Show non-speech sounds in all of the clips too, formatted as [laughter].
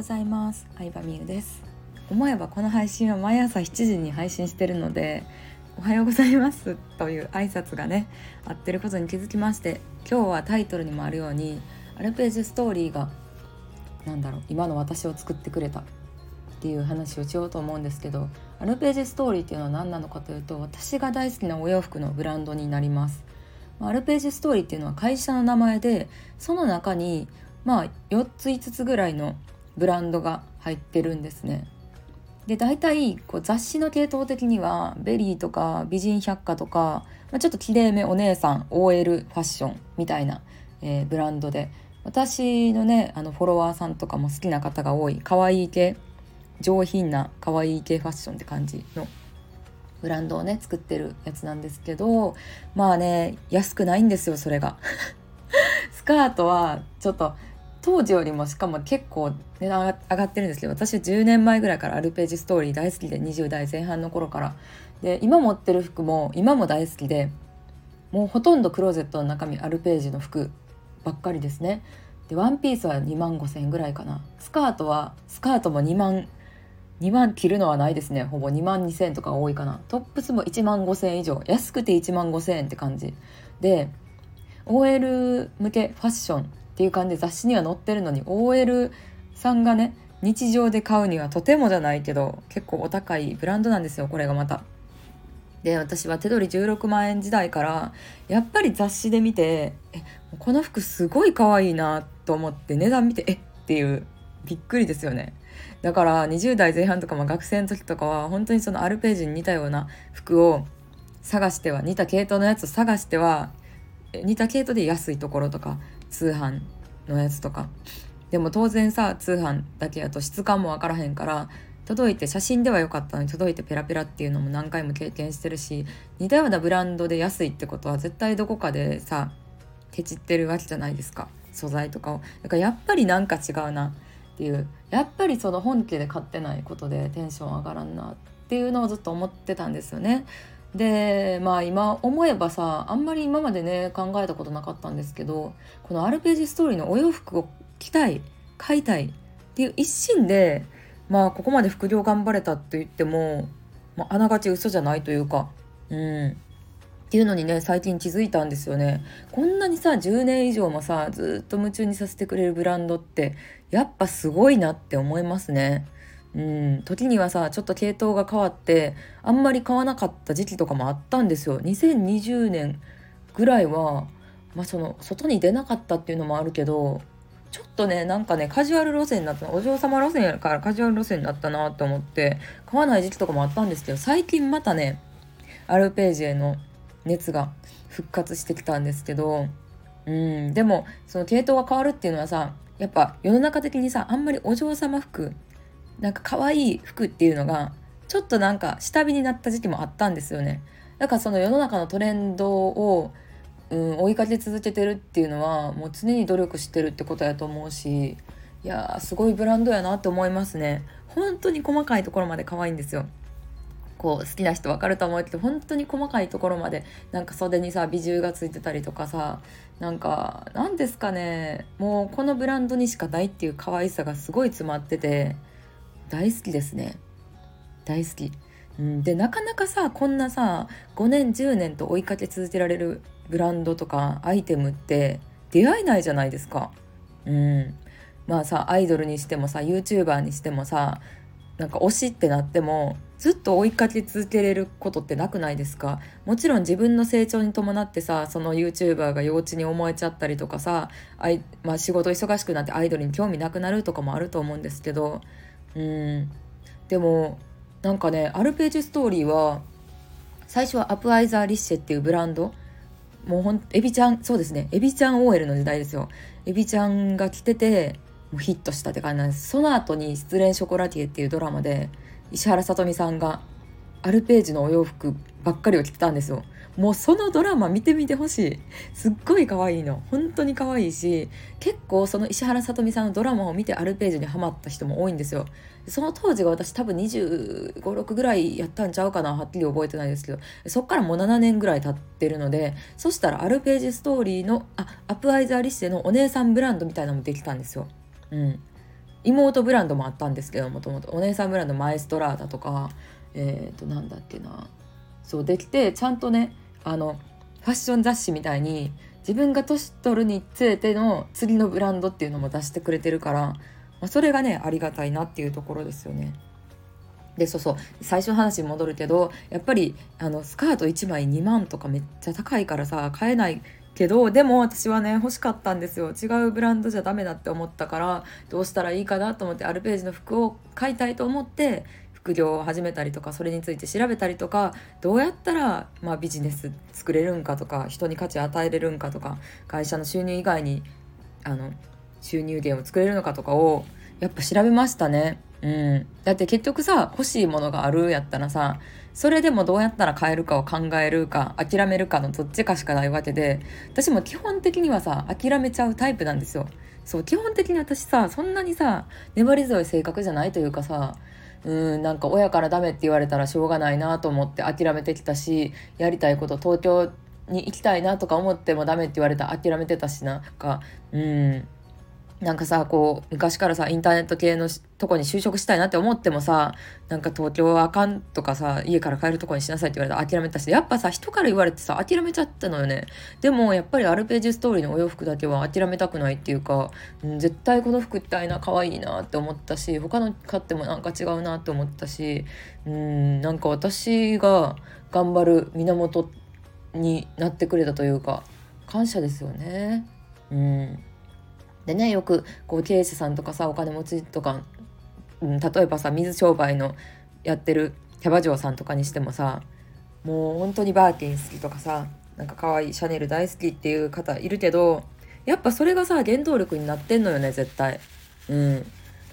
ございます。相葉美優です。思えばこの配信は毎朝7時に配信してるのでおはようございます。という挨拶がね合ってることに気づきまして今日はタイトルにもあるようにアルページストーリーが何だろう今の私を作ってくれた。っていう話をしようと思うんですけどアルページストーリーっていうのは何なのかというと私が大好きなお洋服のブランドになります。アルページストーリーっていうのは会社の名前でその中にまあ4つ5つぐらいのブランドが入ってるんですね。で大体こう雑誌の系統的には VERY とか美人百科とか、まあ、ちょっときれいめお姉さん OL ファッションみたいな、えー、ブランドで私のねあのフォロワーさんとかも好きな方が多い可愛い系上品な可愛い系ファッションって感じのブランドをね作ってるやつなんですけどまあね安くないんですよそれが [laughs] スカートはちょっと当時よりもしかも結構値段上がってるんですけど私10年前ぐらいからアルページストーリー大好きで20代前半の頃から。で今持ってる服も今も大好きでもうほとんどクローゼットの中身アルページの服ばっかりですね。でワンピースは2万5千円ぐらいかな。スカートはスカートも2万2万切るのはないですね。ほぼ2万2千円とか多いかな。トップスも1万5千円以上。安くて1万5千円って感じ。で OL 向けファッションっていう感じで雑誌には載ってるのに OL さんがね日常で買うにはとてもじゃないけど結構お高いブランドなんですよこれがまた。で私は手取り16万円時代からやっぱり雑誌で見てえこの服すごい可愛いなと思って値段見てえっていうびっくりですよねだから20代前半とかも学生の時とかは本当にそのアルページに似たような服を探しては似た系統のやつを探しては似た系統で安いところとか通販のやつとか。でも当然さ通販だけやと質感も分からへんから届いて写真では良かったのに届いてペラペラっていうのも何回も経験してるし似たようなブランドで安いってことは絶対どこかでさケチってるわけじゃないですか。素材とかを。だからやっぱりなんか違うなっていう。やっぱりその本家で買ってないことでテンション上がらんなっていうのをずっと思ってたんですよね。でまあ今思えばさあんまり今までね考えたことなかったんですけどこのアルペジストーリーのお洋服を着たい買いたいっていう一心でまあここまで副業頑張れたと言っても、まあ、あながち嘘じゃないというかうんっていうのにね最近気づいたんですよねこんなにさ10年以上もさずっと夢中にさせてくれるブランドってやっぱすごいなって思いますね。うん、時にはさちょっと系統が変わってあんまり買わなかった時期とかもあったんですよ。2020年ぐらいは、まあ、その外に出なかったっていうのもあるけどちょっとねなんかねカジュアル路線になったお嬢様路線からカジュアル路線になったなと思って買わない時期とかもあったんですけど最近またねアルページへの熱が復活してきたんですけどうん。でもその系統が変わるっていうのはさやっぱ世の中的にさあんまりお嬢様服なんか可愛い服っていうのがちょっとなんか下火になった時期もあったんですよね。だからその世の中のトレンドを、うん、追いかけ続けてるっていうのはもう常に努力してるってことやと思うしいやすごいブランドやなって思いますね。本当に細かいところまで可愛いんですよ。こう好きな人分かると思うけど本当に細かいところまでなんか袖にさ美獣がついてたりとかさなんか何ですかねもうこのブランドにしかないっていう可愛さがすごい詰まってて大好きですね。大好き、うん、でなかなかさこんなさ5年10年と追いかけ続けられるブランドとかアイテムって出会えないじゃないですか。うん。まあさアイドルにしてもさ YouTuber にしてもさなんか推しってなってもずっと追いかけ続けれることってなくないですか。もちろん自分の成長に伴ってさその YouTuber が幼稚に思えちゃったりとかさあい、まあ、仕事忙しくなってアイドルに興味なくなるとかもあると思うんですけどうん。でもなんかねアルページストーリーは最初はアプアイザー・リッシェっていうブランド。もうほんエビちゃんそうですね。エビちゃん OL の時代ですよ。エビちゃんが来ててもうヒットしたって感じなんです。その後に「失恋ショコラティエ」っていうドラマで石原さとみさんがアルページのお洋服ばっかりを着てたんですよ。もうそのドラマ見てみてほしい。すっごい可愛いの。本当に可愛いし結構その石原さとみさんのドラマを見てアルページにハマった人も多いんですよ。その当時が私多分2 5 6ぐらいやったんちゃうかなはっきり覚えてないですけど。そっからもう7年ぐらい経ってるのでそしたらアルページストーリーのあアプアイザーリッシェのお姉さんブランドみたいなのもできたんですよ。うん。妹ブランドもあったんですけどもともとお姉さんブランドマエストラーダとかえっ、ー、となんだっけな。そうできてちゃんとねあのファッション雑誌みたいに自分が年取るにつれての次のブランドっていうのも出してくれてるから、まあ、それがねありがたいなっていうところですよね。でそうそう最初の話に戻るけどやっぱりあのスカート1枚2万とかめっちゃ高いからさ買えないけどでも私はね欲しかったんですよ違うブランドじゃダメだって思ったからどうしたらいいかなと思ってアルページの服を買いたいと思って副業を始めたりとかそれについて調べたりとかどうやったら、まあ、ビジネス作れるんかとか人に価値与えれるんかとか会社の収入以外にあの収入源を作れるのかとかをやっぱ調べましたね。うん、だって結局さ欲しいものがあるやったらさそれでもどうやったら買えるかを考えるか諦めるかのどっちかしかないわけで私も基本的にはさ諦めちゃうタイプなんですよ。そう基本的に私さそんなにさ粘り強い性格じゃないというかさうんなんか親からダメって言われたらしょうがないなと思って諦めてきたしやりたいこと東京に行きたいなとか思ってもダメって言われたら諦めてたしなんかうん。なんかさこう昔からさインターネット系のとこに就職したいなって思ってもさなんか東京はあかんとかさ家から帰るとこにしなさいって言われた諦めたしやっぱさ人から言われてさ諦めちゃったのよね。でもやっぱりアルページストーリーのお洋服だけは諦めたくないっていうか、うん、絶対この服着たいな可愛いなって思ったし他の買ってもなんか違うなって思ったしうんなんか私が頑張る源になってくれたというか感謝ですよね。うん。でねよくこう経営者さんとかさお金持ちとか、うん、例えばさ水商売のやってるキャバ嬢さんとかにしてもさもう本当にバーキン好きとかさなんか可愛いシャネル大好きっていう方いるけどやっぱそれがさ原動力になってんのよね絶対。うん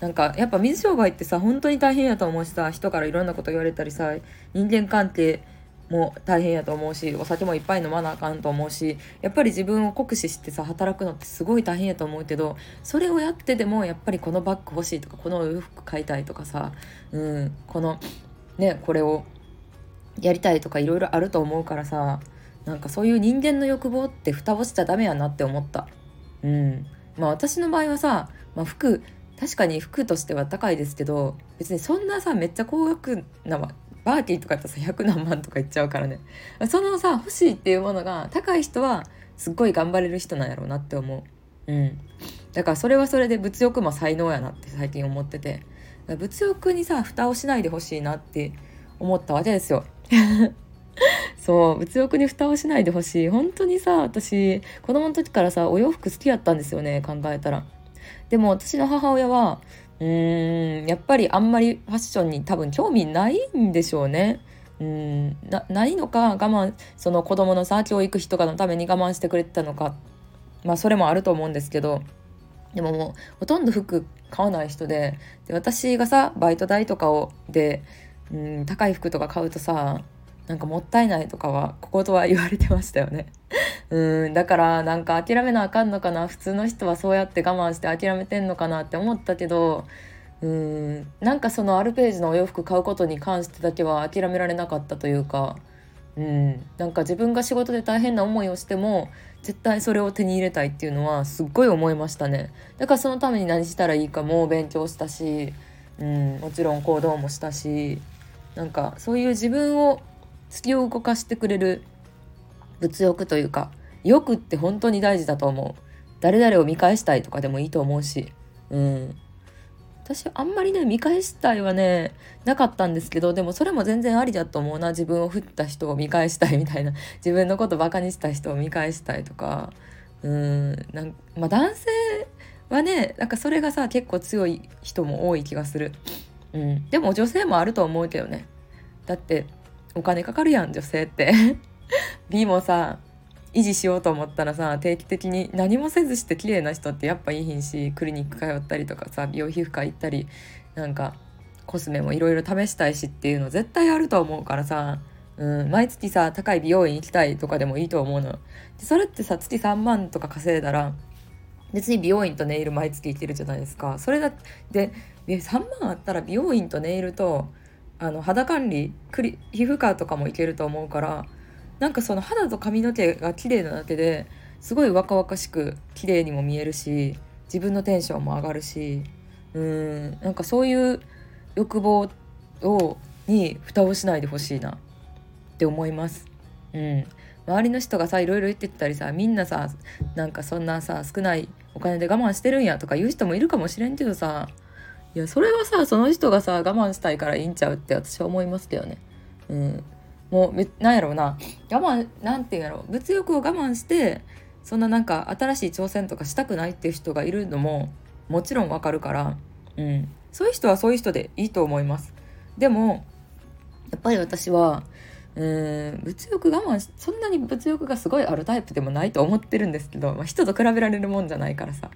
なんかやっぱ水商売ってさ本当に大変やと思うしさ人からいろんなこと言われたりさ人間関係も大変やと思うしお酒もいっぱい飲まなあかんと思うしやっぱり自分を酷使してさ働くのってすごい大変やと思うけどそれをやってでもやっぱりこのバッグ欲しいとかこの洋服買いたいとかさ、うん、このねこれをやりたいとかいろいろあると思うからさなんかそういう人間の欲望って蓋をしちゃダメやなって思った。うん、まあ私の場合はさ、まあ、服確かに服としては高いですけど別にそんなさめっちゃ高額なバーティーとかってさ100何万とかいっちゃうからね。そのさ欲しいっていうものが高い人はすっごい頑張れる人なんやろうなって思う。うん。だからそれはそれで物欲も才能やなって最近思ってて。物欲にさ蓋をしないでほしいなって思ったわけですよ。[laughs] そう。物欲に蓋をしないでほしい。本当にさ私子供の時からさお洋服好きやったんですよね考えたら。でも私の母親はうんやっぱりあんまりファッションに多分興味ないんでしょうね。うんないのか我慢その子供のさ教育費とかのために我慢してくれてたのかまあそれもあると思うんですけどでももうほとんど服買わない人でで私がさバイト代とかをでうん高い服とか買うとさなんかもったいないとかはこことは言われてましたよね。うんだからなんか諦めなあかんのかな。普通の人はそうやって我慢して諦めてんのかなって思ったけどうんなんかそのアルページのお洋服買うことに関してだけは諦められなかったというかうんなんか自分が仕事で大変な思いをしても絶対それを手に入れたいっていうのはすっごい思いましたね。だからそのために何したらいいかも勉強したし、うん、もちろん行動もしたしなんかそういう自分を突き動かしてくれる物欲というか欲って本当に大事だと思う。誰々を見返したいとかでもいいと思うし。うん。私あんまりね見返したいはねなかったんですけどでもそれも全然ありだと思うな。自分を振った人を見返したいみたいな。自分のことバカにした人を見返したいとか。うん。なんまあ男性はねなんかそれがさ結構強い人も多い気がする、うん、でも女性もあると思うけどね。だってお金かかるやん女性って。[laughs] 美もさ維持しようと思ったらさ定期的に何もせずして綺麗な人ってやっぱいいひんしクリニック通ったりとかさ美容皮膚科行ったりなんかコスメもいろいろ試したいしっていうの絶対あると思うからさ、うん、毎月さ高い美容院行きたいとかでもいいと思うの。でそれってさ月3万とか稼いだら別に美容院とネイル毎月行けるじゃないですか。それだで3万あったら美容院とネイルとあの肌管理クリ皮膚科とかも行けると思うからなんかその肌と髪の毛が綺麗なだけですごい若々しく綺麗にも見えるし自分のテンションも上がるしうんなんかそういう欲望をに蓋をしないでほしいなって思います。うん、周りの人がさいろいろ言ってたりさみんなさなんかそんなさ少ないお金で我慢してるんやとか言う人もいるかもしれんけどさいやそれはさその人がさ我慢したいからいいんちゃうって私は思いますけどね。うん、もうなんやろうな。我慢なんて言うんやろ。物欲を我慢してそんななんか新しい挑戦とかしたくないっていう人がいるのももちろんわかるから、うん、そういう人はそういう人でいいと思います。でもやっぱり私はうん物欲我慢そんなに物欲がすごいあるタイプでもないと思ってるんですけど、まあ、人と比べられるもんじゃないからさ。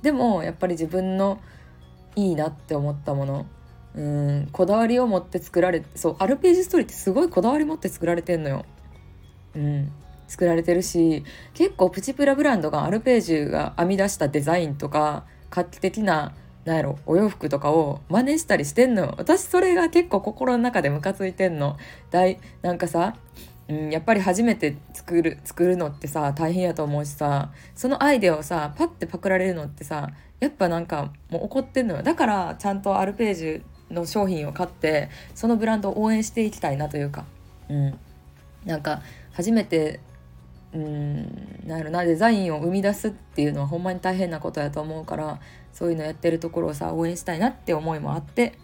でもやっぱり自分のいいなって思ったものうんこだわりを持って作られそうアルページストーリーってすごいこだわり持って作られてんのよ。うん作られてるし結構プチプラブランドがアルページュが編み出したデザインとか画期的ななんやろお洋服とかを真似したりしてんの私それが結構心の中でムカついてんの。だいなんかさ、うん、やっぱり初めて作る作るのってさ大変やと思うしさそのアイデアをさパッてパクられるのってさやっぱなんかもう怒ってんのよ。だからちゃんとアルページの商品を買ってそのブランドを応援していきたいなというか、うん、なんか初めてうんなんやろなデザインを生み出すっていうのはほんまに大変なことやと思うからそういうのやってるところをさ応援したいなって思いもあって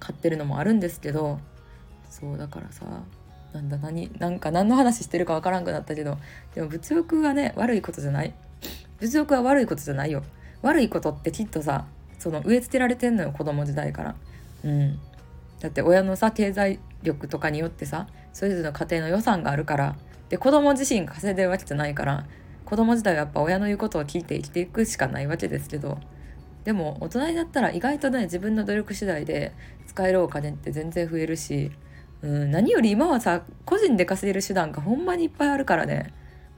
買ってるのもあるんですけどそうだからさなんだ何なんか何の話してるかわからんくなったけどでも物欲はね悪いことじゃない。物欲は悪いことじゃないよ。悪いことってきっとさその植え付けられてんのよ子供時代から。うん。だって親のさ経済力とかによってさそれぞれの家庭の予算があるからで子供自身稼いでるわけじゃないから子供時代はやっぱ親の言うことを聞いて生きていくしかないわけですけどでも大人になったら意外とね自分の努力次第で使えるお金って全然増えるし、うん、何より今はさ個人で稼げる手段がほんまにいっぱいあるからね、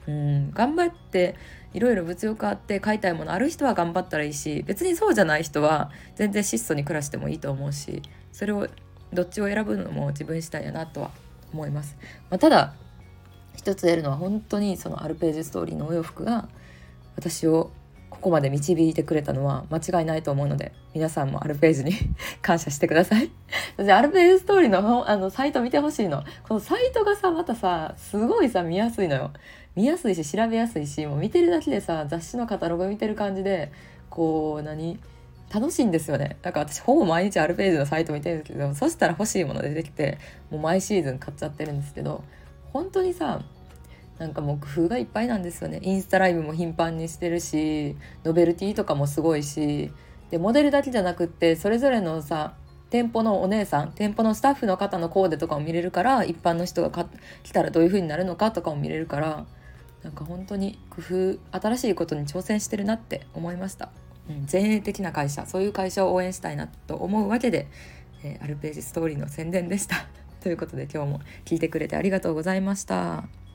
うん、頑張っていろいろ物欲あって買いたいものある人は頑張ったらいいし別にそうじゃない人は全然質素に暮らしてもいいと思うしそれをどっちを選ぶのも自分次第やなとは思います。まあ、ただ一つ得るのは本当にそのアルページストーリーのお洋服が私をここまで導いてくれたのは間違いないと思うので皆さんもアルページに [laughs] 感謝してください。アルページストーリーのあのサイト見てほしいの。このサイトがさまたさすごいさ見やすいのよ。見やすいし調べやすいしもう見てるだけでさ雑誌のカタログ見てる感じでこう何？楽しいんですよね。だから私ほぼ毎日アルページのサイト見てるんですけどそしたら欲しいもの出てきてもう毎シーズン買っちゃってるんですけど本当にさなんかもう工夫がいっぱいなんですよね。インスタライブも頻繁にしてるしノベルティとかもすごいし。でモデルだけじゃなくってそれぞれのさ店舗のお姉さん店舗のスタッフの方のコーデとかも見れるから一般の人が来たらどういう風になるのかとかも見れるからなんか本当に工夫新しいことに挑戦してるなって思いました、うん、前衛的な会社そういう会社を応援したいなと思うわけで、えー、アルページストーリーの宣伝でした。[laughs] ということで今日も聞いてくれてありがとうございました。